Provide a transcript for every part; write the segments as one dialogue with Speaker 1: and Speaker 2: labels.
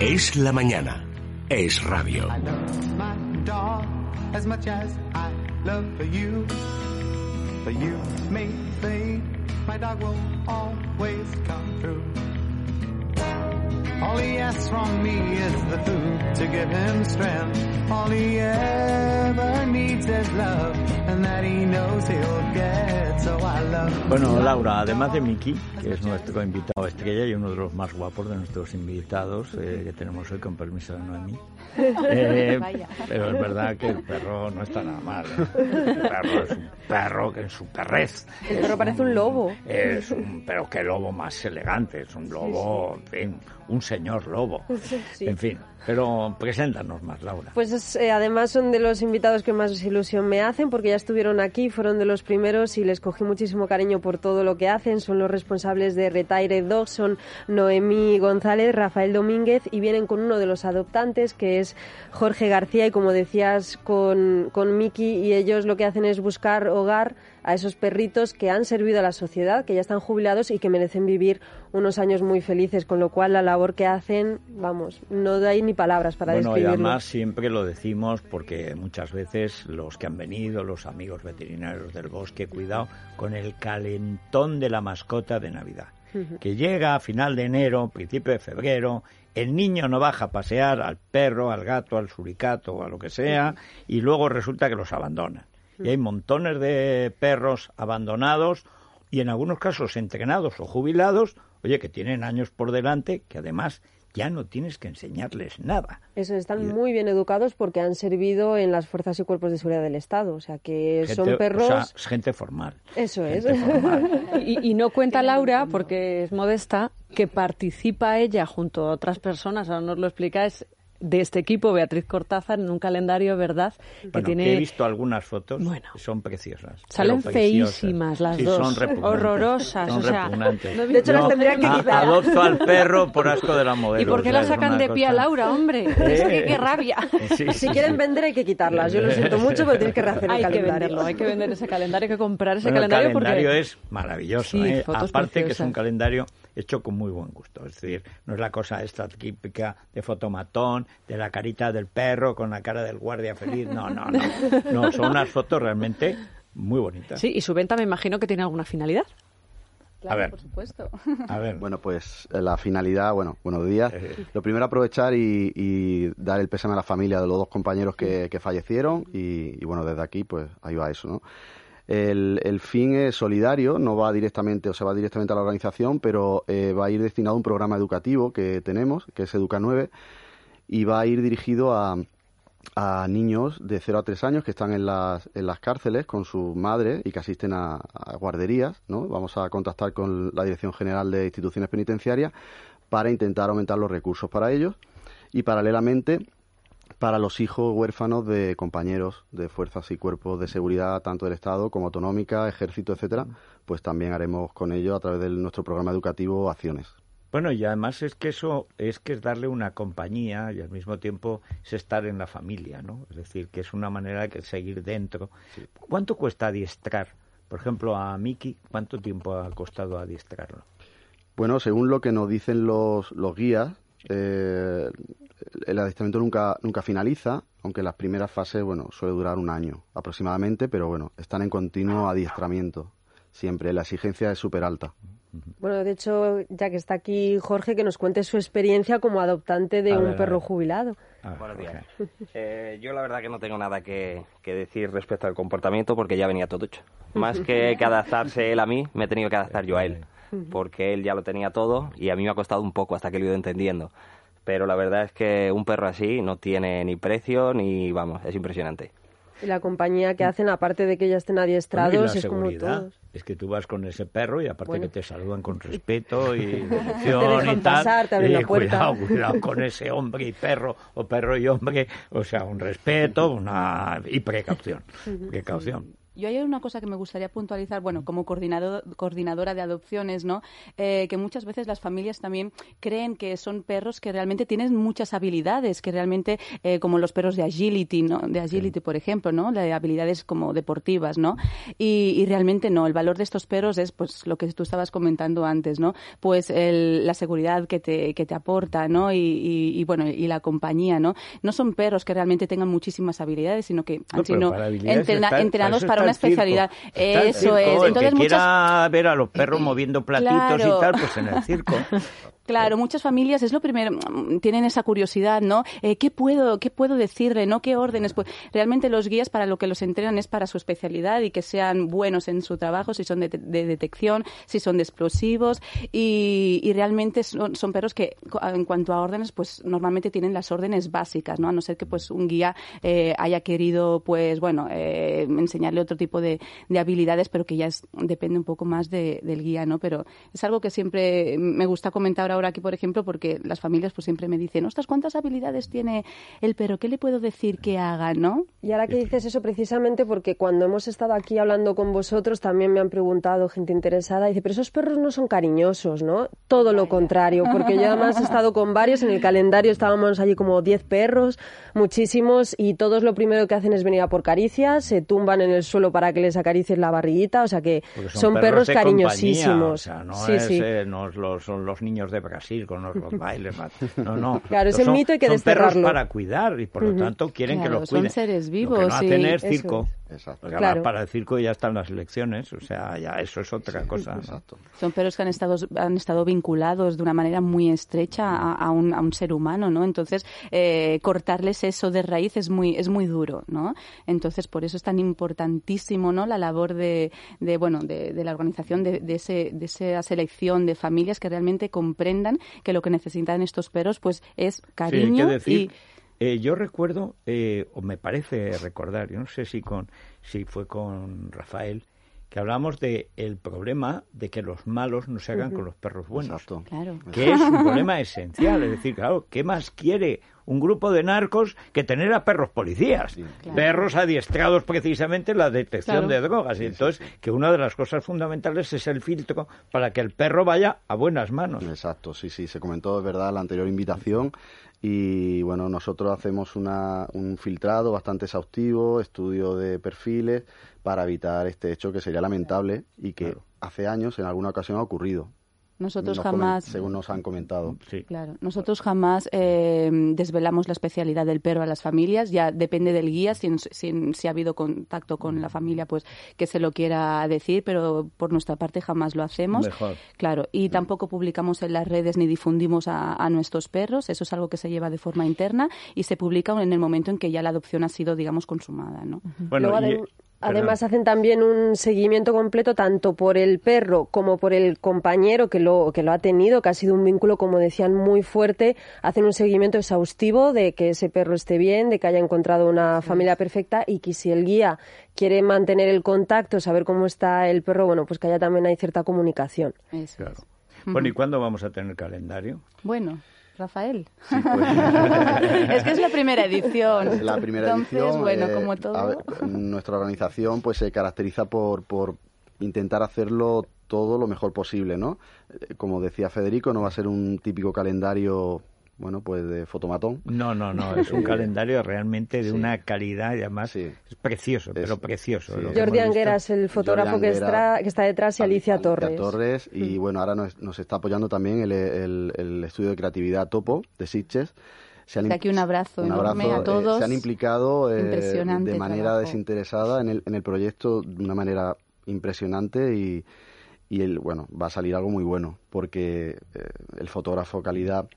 Speaker 1: Es la mañana. Es radio.
Speaker 2: All he asks from me is the food to give him strength. All he ever needs is love, and that he knows he'll get. So I love.
Speaker 3: Bueno, Laura, además de Miki, que es nuestro invitado estrella y uno de los más guapos de nuestros invitados eh, que tenemos hoy, con permiso de Noemí. Eh, pero es verdad que el perro no está nada mal. ¿eh? El perro es un perro que en su perrez.
Speaker 4: El perro parece un lobo.
Speaker 3: Es un, pero qué lobo más elegante. Es un lobo, en fin, un señor lobo.
Speaker 4: Sí.
Speaker 3: En fin, pero preséntanos más, Laura.
Speaker 4: Pues eh, además son de los invitados que más ilusión me hacen porque ya estuvieron aquí, fueron de los primeros y les cogí muchísimo cariño por todo lo que hacen. Son los responsables de Retire Dog, son Noemí González, Rafael Domínguez y vienen con uno de los adoptantes que es Jorge García y como decías con, con Miki y ellos lo que hacen es buscar hogar a esos perritos que han servido a la sociedad, que ya están jubilados y que merecen vivir unos años muy felices, con lo cual la labor que hacen, vamos, no hay ni palabras para
Speaker 3: bueno, y
Speaker 4: describirlo.
Speaker 3: además siempre lo decimos porque muchas veces los que han venido, los amigos veterinarios del bosque, cuidado con el calentón de la mascota de Navidad. Que llega a final de enero, principio de febrero, el niño no baja a pasear al perro, al gato, al suricato o a lo que sea, y luego resulta que los abandonan. Y hay montones de perros abandonados y en algunos casos entrenados o jubilados, oye, que tienen años por delante, que además ya no tienes que enseñarles nada.
Speaker 4: Eso, están muy bien educados porque han servido en las fuerzas y cuerpos de seguridad del Estado. O sea, que
Speaker 3: Gente-
Speaker 4: son perros...
Speaker 3: o sea, es gente formal.
Speaker 4: Eso es.
Speaker 3: Gente formal.
Speaker 5: Y, y no cuenta Laura, porque es modesta, que participa ella junto a otras personas, ahora nos lo explicáis, de este equipo, Beatriz Cortázar, en un calendario, ¿verdad? Que tiene...
Speaker 3: que he visto algunas fotos,
Speaker 5: Bueno.
Speaker 3: son preciosas.
Speaker 5: Salen feísimas las
Speaker 3: Sí,
Speaker 5: dos,
Speaker 3: son repugnantes.
Speaker 5: horrorosas,
Speaker 3: Son
Speaker 5: o sea, no-
Speaker 4: De hecho, las tendrían que quitar.
Speaker 3: Adopto al perro por asco de la modelo.
Speaker 5: ¿Y por qué
Speaker 3: o sea,
Speaker 5: la sacan de pie a Laura, hombre?
Speaker 3: Eh.
Speaker 5: Es que qué rabia.
Speaker 3: Sí,
Speaker 4: Si quieren
Speaker 3: sí.
Speaker 4: vender hay que quitarlas. Yo lo siento mucho, pero tienes que rehacer el
Speaker 5: Hay que
Speaker 4: calendario.
Speaker 5: venderlo, hay que vender ese calendario, hay que comprar ese
Speaker 3: Bueno, el
Speaker 5: calendario,
Speaker 3: calendario
Speaker 5: porque...
Speaker 3: es maravilloso,
Speaker 5: Sí,
Speaker 3: ¿eh?
Speaker 5: fotos
Speaker 3: aparte que es un calendario hecho con muy buen gusto, es decir, no es la cosa esta típica de fotomatón, de la carita del perro con la cara del guardia feliz, no, no, no, no, son unas fotos realmente muy bonitas.
Speaker 5: Sí, y su venta me imagino que tiene alguna finalidad.
Speaker 3: a ver,
Speaker 6: por supuesto.
Speaker 3: a ver,
Speaker 7: Bueno, pues eh, la finalidad, bueno, buenos días.
Speaker 3: Eh.
Speaker 7: Lo primero aprovechar y, y dar el pésame a la familia de los dos compañeros que, que fallecieron y, y, bueno, desde aquí pues ahí va eso, ¿no? El, fin es solidario, no va directamente, o sea, va directamente a la organización, pero eh, va a ir destinado a un programa educativo que tenemos, que es Educa 9, y va a ir dirigido a, a niños de 0 a 3 años que están en las, en las cárceles con sus madres y que asisten a, a guarderías, ¿no? Vamos a contactar con la Dirección General de Instituciones Penitenciarias para intentar aumentar los recursos para ellos y paralelamente para los hijos huérfanos de compañeros de fuerzas y cuerpos de seguridad tanto del Estado como autonómica, ejército, etcétera, pues también haremos con ellos a través de nuestro programa educativo acciones.
Speaker 3: Bueno, y además es que eso es que es darle una compañía y al mismo tiempo es estar en la familia, ¿no? Es decir, que es una manera de seguir dentro. ¿Cuánto cuesta adiestrar? Por ejemplo, a Miki, ¿cuánto tiempo ha costado adiestrarlo?
Speaker 7: Bueno, según lo que nos dicen los, los guías, eh, el adiestramiento nunca, nunca finaliza, aunque las primeras fases, bueno, suele durar un año aproximadamente, pero bueno, están en continuo adiestramiento. Siempre, la exigencia es súper alta.
Speaker 4: Bueno, de hecho, ya que está aquí Jorge, que nos cuente su experiencia como adoptante de
Speaker 3: A
Speaker 4: un
Speaker 3: ver,
Speaker 4: perro jubilado.
Speaker 3: A ver,
Speaker 8: Buenos días. Eh, yo la verdad que no tengo nada que, que decir respecto al comportamiento porque ya venía todo hecho. Más que, que adaptarse él a mí, me he tenido que adaptar yo a él. Porque él ya lo tenía todo y a mí me ha costado un poco hasta que lo he ido entendiendo. Pero la verdad es que un perro así no tiene ni precio ni, vamos, es impresionante.
Speaker 4: Y la compañía que hacen, aparte de que ya estén adiestrados,
Speaker 3: la
Speaker 4: es como todos.
Speaker 3: Es que tú vas con ese perro y aparte
Speaker 4: Bueno.
Speaker 3: que te saludan con respeto y devoción
Speaker 4: Te
Speaker 3: y tal.
Speaker 4: pasar, te abren
Speaker 3: y
Speaker 4: la puerta.
Speaker 3: Cuidado, cuidado con ese hombre y perro o perro y hombre. O sea, un respeto una y precaución. Precaución.
Speaker 6: Yo hay una cosa que me gustaría puntualizar, bueno, como coordinador, coordinadora de adopciones, ¿no? Eh, que muchas veces las familias también creen que son perros que realmente tienen muchas habilidades, que realmente, eh, como los perros de agility, ¿no? De agility, por ejemplo, ¿no? De habilidades como deportivas, ¿no? Y, realmente no. El valor de estos perros es, pues, lo que tú estabas comentando antes, ¿no? Pues la seguridad que te, que te aporta, ¿no? Y, bueno, y la compañía, ¿no? No son perros que realmente tengan muchísimas habilidades, sino que han sido entrenados para, una especialidad. Eso es.
Speaker 3: Entonces, que quiera ver a los perros moviendo platitos y tal, pues en el circo.
Speaker 6: Claro, muchas familias es lo primero, mm, tienen esa curiosidad, ¿no? Eh, ¿Qué puedo, qué puedo decirle, no? ¿Qué órdenes? Pues realmente los guías para lo que los entrenan es para su especialidad y que sean buenos en su trabajo, si son de, detección, si son de explosivos y, realmente son, perros que en cuanto a órdenes, pues normalmente tienen las órdenes básicas, ¿no? A no ser que pues un guía eh, haya querido, pues bueno, eh, enseñarle otro tipo de, habilidades, pero que ya depende un poco más del guía, ¿no? Pero es algo que siempre me gusta comentar ahora ahora aquí, por ejemplo, porque las familias pues siempre me dicen, ostras, ¿cuántas habilidades tiene el perro? ¿Qué le puedo decir que haga, no?
Speaker 4: Y ahora que dices eso precisamente porque cuando hemos estado aquí hablando con vosotros también me han preguntado gente interesada, dice, pero esos perros no son cariñosos, ¿no? Todo lo contrario, porque yo además he estado con varios, en el calendario estábamos allí como 10 perros, muchísimos, y todos lo primero que hacen es venir a por caricias, se tumban en el suelo para que les acaricies la barriguita, o sea que son, perros, cariñosísimos.
Speaker 3: no, eh, son los niños de Brasil con los bailes. No, no.
Speaker 4: Claro, ese mito hay que
Speaker 3: son perros para cuidar y por lo tanto quieren que los cuiden.
Speaker 6: Son seres vivos.
Speaker 3: Lo que no hacen circo. Exacto. para el circo ya están las elecciones, o sea, ya eso es otra cosa. Exacto.
Speaker 6: Son perros que han estado, han estado vinculados de una manera muy estrecha a, un, a un, ser humano, ¿no? Entonces, eh, cortarles eso de raíz es muy, es muy duro, ¿no? Entonces, por eso es tan importantísimo, ¿no? La labor de, de bueno, de, de, la organización de, de, ese, de esa selección de familias que realmente comprendan que lo que necesitan estos perros, pues, es cariño y
Speaker 3: eh, yo recuerdo, eh, o me parece recordar, yo no sé si con si fue con Rafael, que hablamos de el problema de que los malos no se hagan con los perros buenos. Claro. Que es un problema esencial. Es decir, claro, ¿qué más quiere un grupo de narcos que tener a perros policías? Perros adiestrados precisamente en la detección de drogas. Y entonces, que una de las cosas fundamentales es el filtro para que el perro vaya a buenas manos.
Speaker 7: Exacto, sí, sí. Se comentó, de verdad, la anterior invitación y bueno, nosotros hacemos una, un filtrado bastante exhaustivo, estudio de perfiles para evitar este hecho que sería lamentable y que hace años en alguna ocasión ha ocurrido.
Speaker 6: Nosotros jamás.
Speaker 7: Según nos han comentado.
Speaker 6: Sí. Claro. Nosotros jamás eh, desvelamos la especialidad del perro a las familias. Ya depende del guía, si, si, ha habido contacto con la familia, pues que se lo quiera decir, pero por nuestra parte jamás lo hacemos.
Speaker 3: Mejor.
Speaker 6: Claro. Y tampoco publicamos en las redes ni difundimos a, nuestros perros. Eso es algo que se lleva de forma interna y se publica en el momento en que ya la adopción ha sido, digamos, consumada. ¿no?
Speaker 3: Bueno,
Speaker 4: Además hacen también un seguimiento completo tanto por el perro como por el compañero que lo, que lo ha tenido, que ha sido un vínculo, como decían, muy fuerte. Hacen un seguimiento exhaustivo de que ese perro esté bien, de que haya encontrado una familia perfecta y que si el guía quiere mantener el contacto, saber cómo está el perro, bueno, pues que haya también hay cierta comunicación.
Speaker 3: Claro. Bueno, ¿y cuándo vamos a tener calendario?
Speaker 6: Bueno. Rafael. Pues. es que es la primera edición.
Speaker 7: La primera edición.
Speaker 6: bueno, eh, como todo.
Speaker 7: nuestra organización pues se caracteriza por, por intentar hacerlo todo lo mejor posible, ¿no? Eh, como decía Federico, no va a ser un típico calendario bueno, pues de fotomatón.
Speaker 3: No, no, no, es un calendario realmente de una calidad y además es precioso, pero precioso.
Speaker 4: Jordi Angueras, el fotógrafo que, está, que está detrás, y Alicia, Torres.
Speaker 7: Torres, y mm. bueno, ahora nos, nos, está apoyando también el, el, estudio de creatividad Topo de Sitges.
Speaker 6: Se han, aquí un abrazo, enorme a eh, todos.
Speaker 7: se han implicado eh, de manera desinteresada en el, en el proyecto de una manera impresionante y, y el, bueno, va a salir algo muy bueno porque eh, el fotógrafo calidad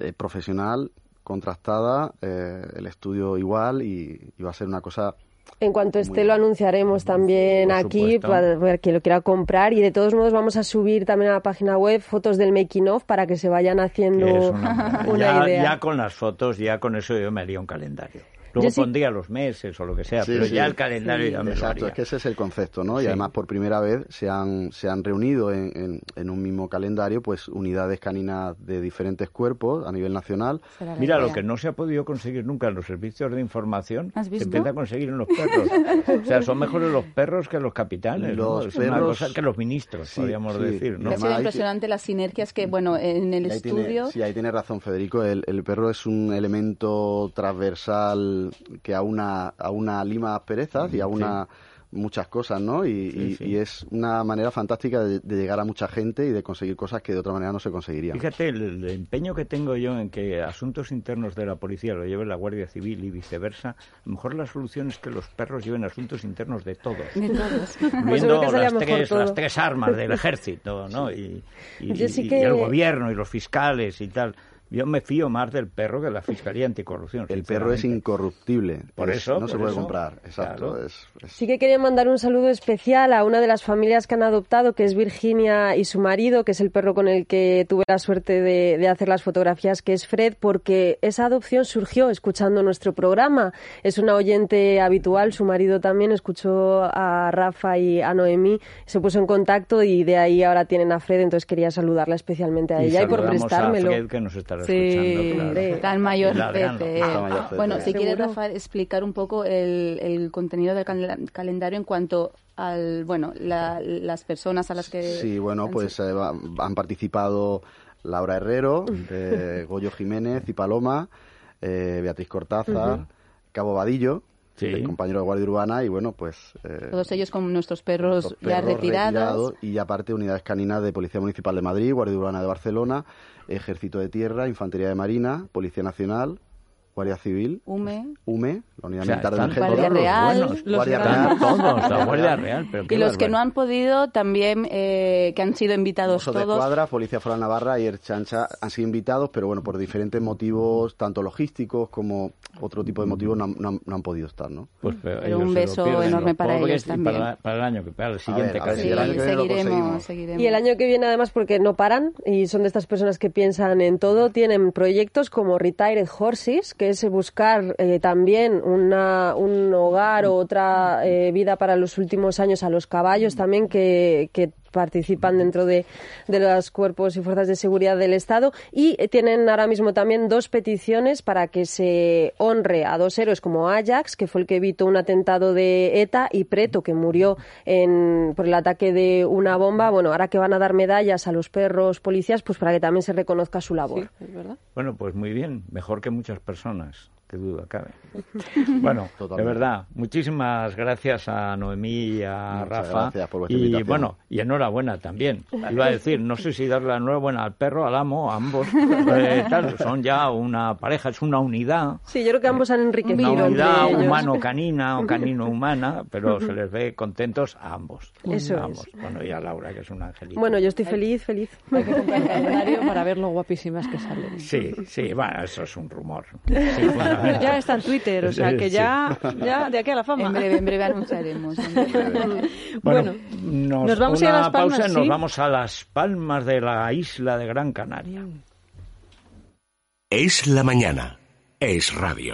Speaker 7: eh, profesional, contrastada, eh, el estudio igual y, va a ser una cosa
Speaker 4: en cuanto esté lo anunciaremos también aquí para ver quien lo quiera comprar y de todos modos vamos a subir también a la página web fotos del making of para que se vayan haciendo una,
Speaker 3: ya,
Speaker 4: idea.
Speaker 3: Ya con las fotos, ya con eso yo me haría un calendario. Luego
Speaker 4: Yo sí-
Speaker 3: pondría los meses o lo que sea,
Speaker 7: Sí,
Speaker 3: pero
Speaker 7: sí.
Speaker 3: ya el calendario
Speaker 7: Sí,
Speaker 3: ya me lo
Speaker 7: Exacto,
Speaker 3: haría.
Speaker 7: es que ese es el concepto, ¿no? Y además por primera vez se han, se han reunido en, en- en un mismo calendario pues unidades caninas de diferentes cuerpos a nivel nacional.
Speaker 3: Mira, lo que no se ha podido conseguir nunca en los servicios de información,
Speaker 6: ¿Has
Speaker 3: se empieza a conseguir en los perros. o sea, son mejores los perros que los capitanes, ¿no?
Speaker 7: Los
Speaker 3: Es una
Speaker 7: perros-
Speaker 3: cosa que los ministros,
Speaker 7: Sí,
Speaker 3: podríamos
Speaker 7: sí.
Speaker 3: decir, ¿no?
Speaker 6: Ha sido impresionante las sinergias que, bueno, en el
Speaker 7: ahí tiene-
Speaker 6: estudio...
Speaker 7: sí, ahí tiene razón Federico. El, el perro es un elemento transversal que aúna, aúna lima asperezas y aúna muchas cosas, ¿no? Y,
Speaker 3: Sí,
Speaker 7: y-
Speaker 3: sí.
Speaker 7: y es una manera fantástica de, de llegar a mucha gente y de conseguir cosas que de otra manera no se conseguirían.
Speaker 3: Fíjate, el, el empeño que tengo yo en que asuntos internos de la policía lo lleve la Guardia Civil y viceversa, a lo mejor la solución es que los perros lleven asuntos internos de todos.
Speaker 6: De todos.
Speaker 4: Pues que salía
Speaker 3: las tres,
Speaker 4: todo.
Speaker 3: las tres armas del ejército, ¿no? Y, y-
Speaker 4: Yo sí
Speaker 3: y-
Speaker 4: que-
Speaker 3: y el gobierno y los fiscales y tal. Yo me fío más del perro que de la Fiscalía Anticorrupción.
Speaker 7: El perro es incorruptible.
Speaker 3: Por
Speaker 7: Es-
Speaker 3: eso,
Speaker 7: no se
Speaker 3: por
Speaker 7: puede
Speaker 3: eso,
Speaker 7: comprar. Exacto.
Speaker 3: claro.
Speaker 7: es- es-
Speaker 4: Sí que quería mandar un saludo especial a una de las familias que han adoptado, que es Virginia y su marido, que es el perro con el que tuve la suerte de, de hacer las fotografías, que es Fred, porque esa adopción surgió escuchando nuestro programa. Es una oyente habitual, su marido también escuchó a Rafa y a Noemí, se puso en contacto y de ahí ahora tienen a Fred, entonces quería saludarla especialmente a
Speaker 3: Y
Speaker 4: ella y por prestármelo.
Speaker 3: A Fred, que nos
Speaker 6: Sí,
Speaker 3: escuchando, claro.
Speaker 6: Tan mayor. Pepe.
Speaker 7: Pepe.
Speaker 6: Bueno, si quieres,
Speaker 4: Seguro.
Speaker 6: Rafa, explicar un poco el, el contenido del cal- calendario en cuanto al, bueno, la- las personas a las que...
Speaker 7: Sí, bueno,
Speaker 6: han
Speaker 7: pues eh, han participado Laura Herrero, eh, Goyo Jiménez y Paloma, eh, Beatriz Cortázar, Cabo Vadillo,
Speaker 3: Sí.
Speaker 7: el compañero de Guardia Urbana, y bueno, pues... eh,
Speaker 6: Todos ellos con nuestros perros
Speaker 7: los
Speaker 6: ya
Speaker 7: perros
Speaker 6: retirados.
Speaker 7: y aparte unidades caninas de Policía Municipal de Madrid, Guardia Urbana de Barcelona, Ejército de Tierra, Infantería de Marina, Policía Nacional, Guardia Civil,
Speaker 6: UME.
Speaker 7: UME, la Unidad
Speaker 3: O sea,
Speaker 7: Militar del
Speaker 3: están
Speaker 7: Ejército.
Speaker 6: Guardia
Speaker 3: todos los
Speaker 6: Real,
Speaker 3: buenos.
Speaker 6: los
Speaker 7: Guardia Real.
Speaker 3: todos, la Guardia Real. Pero qué
Speaker 6: Y los que no han podido también, eh, que han sido invitados
Speaker 7: Osos de
Speaker 6: todos.
Speaker 7: Escuadra, Policía Foral Navarra y Erchancha han sido invitados, pero bueno, por diferentes motivos, tanto logísticos como otro tipo de motivos, no han, no han- no han podido estar, ¿no?
Speaker 3: Pues, pero
Speaker 6: un beso enorme para ellos también.
Speaker 3: Para, para el año que para el siguiente
Speaker 7: ver, a ver
Speaker 6: Sí,
Speaker 7: si el año que
Speaker 6: seguiremos, seguiremos.
Speaker 4: Y el año que viene, además, porque no paran y son de estas personas que piensan en todo, tienen proyectos como Retired Horses, que es buscar eh, también una, un hogar o otra eh, vida para los últimos años a los caballos también que, que participan dentro de, de los cuerpos y fuerzas de seguridad del Estado y tienen ahora mismo también dos peticiones para que se honre a dos héroes como Ajax, que fue el que evitó un atentado de ETA, y Preto, que murió en, por el ataque de una bomba. Bueno, ahora que van a dar medallas a los perros policías, pues para que también se reconozca su labor.
Speaker 5: Es verdad.
Speaker 3: Bueno, pues muy bien, mejor que muchas personas, que duda cabe. Bueno, de
Speaker 7: Totalmente.
Speaker 3: verdad, muchísimas gracias a Noemí y a
Speaker 7: Muchas
Speaker 3: Rafa.
Speaker 7: gracias por vuestra
Speaker 3: y
Speaker 7: invitación.
Speaker 3: bueno, y enhorabuena también. Iba a decir, no sé si darle la enhorabuena al perro, al amo, a ambos. eh, tal, son ya una pareja, es una unidad.
Speaker 4: Sí, yo creo que ambos han enriquecido
Speaker 3: Una unidad humano-canina o canino-humana, pero se les ve contentos a ambos.
Speaker 4: Eso
Speaker 3: a
Speaker 4: es.
Speaker 3: ambos. Bueno, y a Laura, que es un angelito.
Speaker 4: Bueno, yo estoy feliz, feliz.
Speaker 5: Hay que comprar el calendario para ver lo guapísimas que salen.
Speaker 3: Sí, sí, bueno, eso es un rumor. Sí, fundamental.
Speaker 5: Ya está en Twitter, o sea que ya, ya de aquí a la fama.
Speaker 6: En breve, en breve anunciaremos.
Speaker 5: Bueno,
Speaker 3: nos,
Speaker 5: nos vamos a ir a
Speaker 3: una
Speaker 5: Las Palmas,
Speaker 3: pausa y nos vamos a las palmas de la isla de Gran Canaria.
Speaker 1: Es la mañana. Es radio.